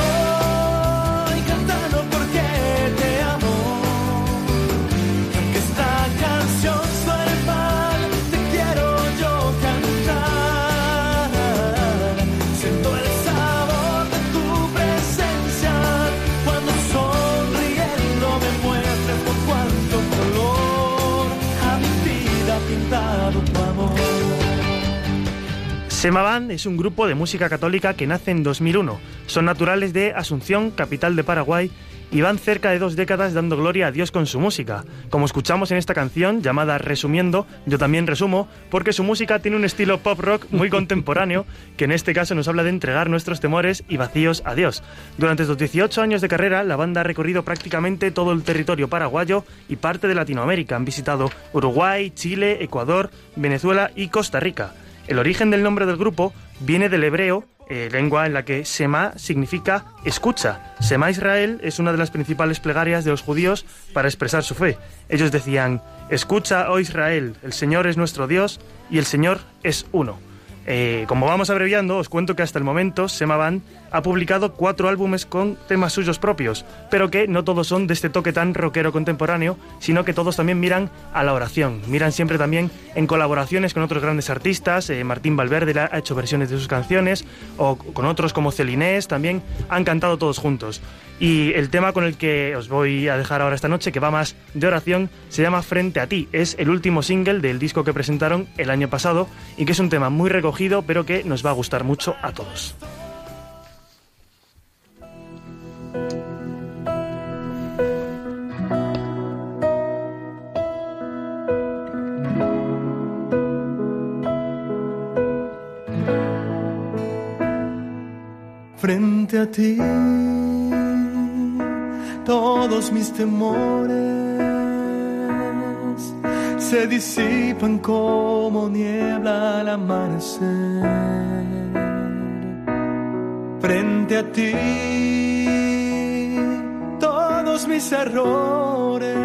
Semaban es un grupo de música católica que nace en 2001. Son naturales de Asunción, capital de Paraguay, y van cerca de dos décadas dando gloria a Dios con su música. Como escuchamos en esta canción llamada Resumiendo, yo también resumo, porque su música tiene un estilo pop rock muy contemporáneo, que en este caso nos habla de entregar nuestros temores y vacíos a Dios. Durante estos 18 años de carrera, la banda ha recorrido prácticamente todo el territorio paraguayo y parte de Latinoamérica. Han visitado Uruguay, Chile, Ecuador, Venezuela y Costa Rica. El origen del nombre del grupo viene del hebreo eh, lengua en la que Sema significa escucha. Sema Israel es una de las principales plegarias de los judíos para expresar su fe. Ellos decían, escucha, oh Israel, el Señor es nuestro Dios y el Señor es uno. Eh, como vamos abreviando, os cuento que hasta el momento Sema Band ha publicado cuatro álbumes con temas suyos propios, pero que no todos son de este toque tan rockero contemporáneo, sino que todos también miran a la oración, miran siempre también en colaboraciones con otros grandes artistas, eh, Martín Valverde ha hecho versiones de sus canciones, o con otros como Celinés, también han cantado todos juntos. Y el tema con el que os voy a dejar ahora esta noche, que va más de oración, se llama Frente a ti. Es el último single del disco que presentaron el año pasado y que es un tema muy recogido, pero que nos va a gustar mucho a todos. Frente a ti todos mis temores se disipan como niebla al amanecer. Frente a ti todos mis errores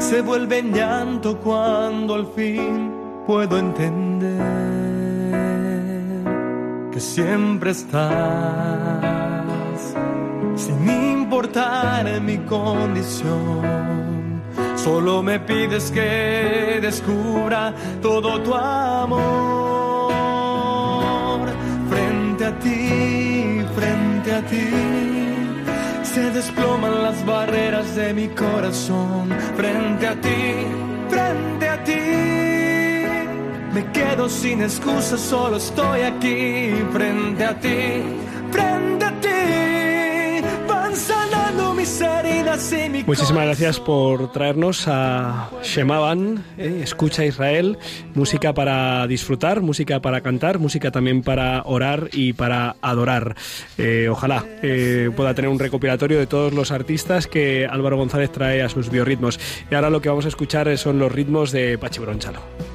se vuelven llanto cuando al fin puedo entender que siempre estás sin importar mi condición. Solo me pides que descubra todo tu amor. Frente a ti, frente a ti, se desploman las barreras de mi corazón. Frente a ti, frente a ti. Me quedo sin excusas, solo estoy aquí frente a ti, frente a ti. Van sanando mis heridas y mi Muchísimas gracias por traernos a Shemaban, eh, Escucha Israel, música para disfrutar, música para cantar, música también para orar y para adorar. Eh, ojalá eh, pueda tener un recopilatorio de todos los artistas que Álvaro González trae a sus biorritmos. Y ahora lo que vamos a escuchar son los ritmos de Pachi Bronchalo.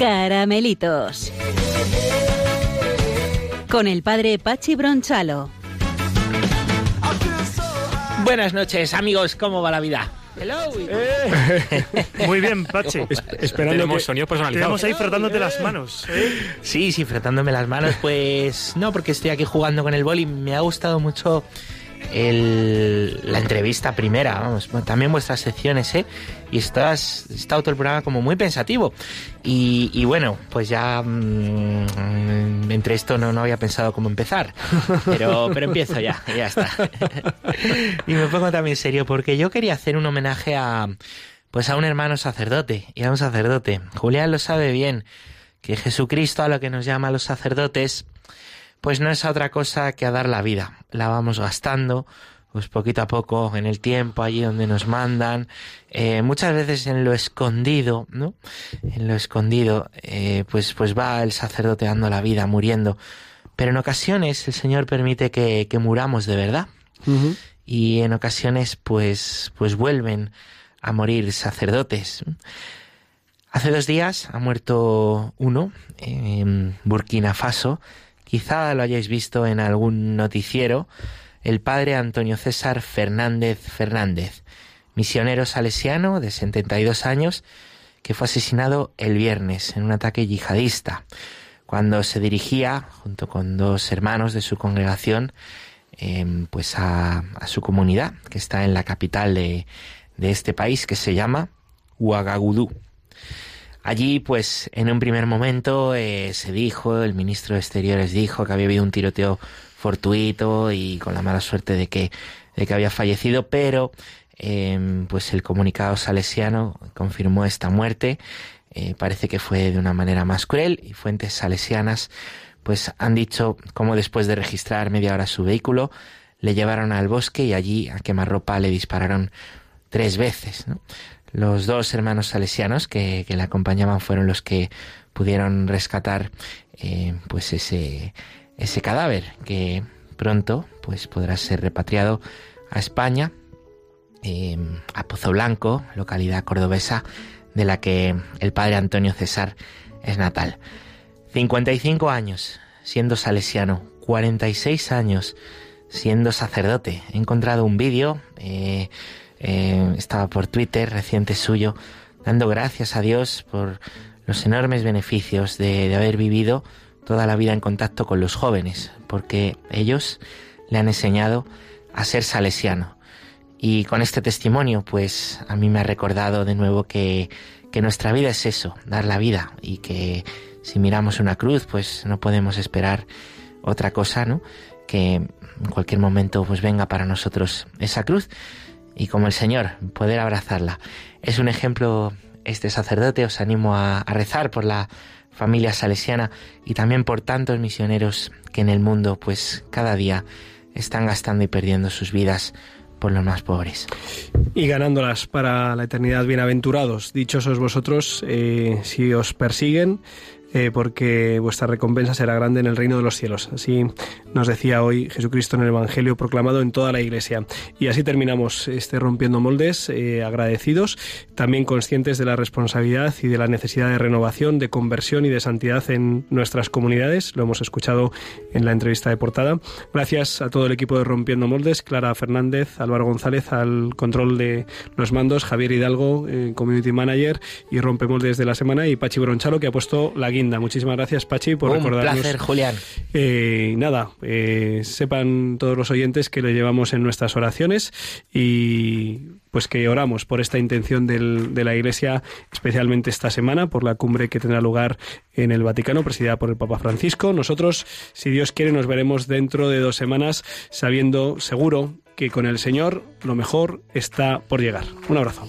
Caramelitos. Con el padre Pachi Bronchalo. Buenas noches, amigos, ¿cómo va la vida? Hello. Muy bien, Pache. Esperando Tenemos que- sonidos personalizados. ahí frotándote las manos. ¿eh? Sí, sí, frotándome las manos, pues no, porque estoy aquí jugando con el boli. Me ha gustado mucho el- la entrevista primera, vamos, también vuestras secciones, ¿eh? Y estás, estado todo el programa como muy pensativo. Y, y bueno, pues ya mm, entre esto no, no había pensado cómo empezar, pero, pero empiezo ya, ya está. y me pongo también serio porque yo quería hacer un homenaje a, pues a un hermano sacerdote y a un sacerdote. Julián lo sabe bien que Jesucristo a lo que nos llama a los sacerdotes, pues no es otra cosa que a dar la vida. La vamos gastando, pues poquito a poco en el tiempo, allí donde nos mandan, eh, muchas veces en lo escondido, ¿no? En lo escondido, eh, pues, pues va el sacerdote dando la vida, muriendo. Pero en ocasiones el Señor permite que, que muramos de verdad. Y en ocasiones, pues, pues vuelven a morir sacerdotes. Hace dos días ha muerto uno en Burkina Faso. Quizá lo hayáis visto en algún noticiero. El padre Antonio César Fernández Fernández, misionero salesiano de 72 años, que fue asesinado el viernes en un ataque yihadista, cuando se dirigía, junto con dos hermanos de su congregación, em, pues a, su comunidad, que está en la capital de, de este país, que se llama Ouagadougou. Allí, pues, en un primer momento eh, se dijo, el ministro de Exteriores dijo que había habido un tiroteo fortuito y con la mala suerte de que, de que había fallecido, pero em, pues el comunicado salesiano confirmó esta muerte. Eh, parece que fue de una manera más cruel y fuentes salesianas pues han dicho cómo después de registrar media hora su vehículo le llevaron al bosque y allí a quemarropa le dispararon tres veces. Los dos hermanos salesianos que, le acompañaban fueron los que pudieron rescatar eh, pues ese, ese cadáver que pronto pues podrá ser repatriado a España, eh, a Pozo Blanco, localidad cordobesa de la que el padre Antonio César es natal. 55 años siendo salesiano, 46 años siendo sacerdote. He encontrado un vídeo eh, eh, estaba por Twitter reciente suyo, dando gracias a Dios por los enormes beneficios de, haber vivido toda la vida en contacto con los jóvenes, porque ellos le han enseñado a ser salesiano. Y con este testimonio, pues a mí me ha recordado de nuevo que, que nuestra vida es eso, dar la vida, y que si miramos una cruz, pues no podemos esperar otra cosa, ¿no? Que en cualquier momento pues venga para nosotros esa cruz y como el Señor, poder abrazarla. Es un ejemplo este sacerdote, os animo a, rezar por la familia salesiana y también por tantos misioneros que en el mundo pues cada día están gastando y perdiendo sus vidas por los más pobres. Y ganándolas para la eternidad, bienaventurados, dichosos vosotros, eh, si os persiguen, eh, porque vuestra recompensa será grande en el reino de los cielos. Así nos decía hoy Jesucristo en el Evangelio proclamado en toda la Iglesia. Y así terminamos este Rompiendo Moldes, eh, agradecidos, también conscientes de la responsabilidad y de la necesidad de renovación, de conversión y de santidad en nuestras comunidades. Lo hemos escuchado en la entrevista de portada. Gracias a todo el equipo de Rompiendo Moldes, Clara Fernández, Álvaro González al control de los mandos, Javier Hidalgo, eh, Community Manager y Rompemoldes de la semana y Pachi Bronchalo que ha puesto la guía Muchísimas gracias, Pachi, por Un placer, Julián. Eh, nada, eh, sepan todos los oyentes que le llevamos en nuestras oraciones y pues que oramos por esta intención de la Iglesia, especialmente esta semana, por la cumbre que tendrá lugar en el Vaticano, presidida por el Papa Francisco. Nosotros, si Dios quiere, nos veremos dentro de dos semanas, sabiendo seguro que con el Señor lo mejor está por llegar. Un abrazo.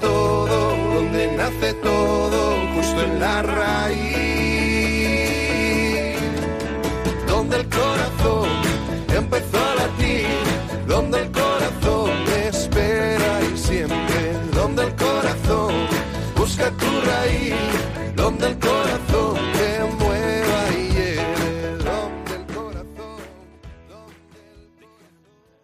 todo, donde nace todo, justo en la raíz, donde el corazón empezó a latir, donde el corazón espera y siempre, donde el corazón busca tu raíz, donde el corazón